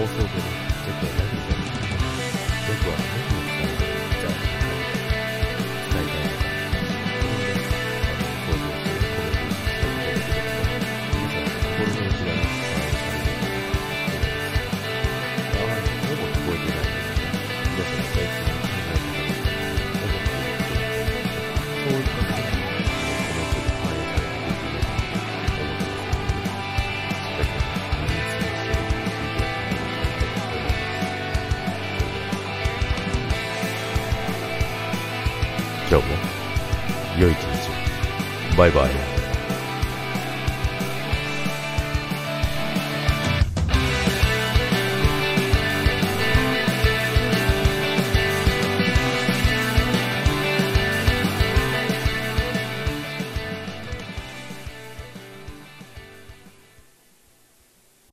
放送部のちょっとい今日も良い一日を。バイバイ。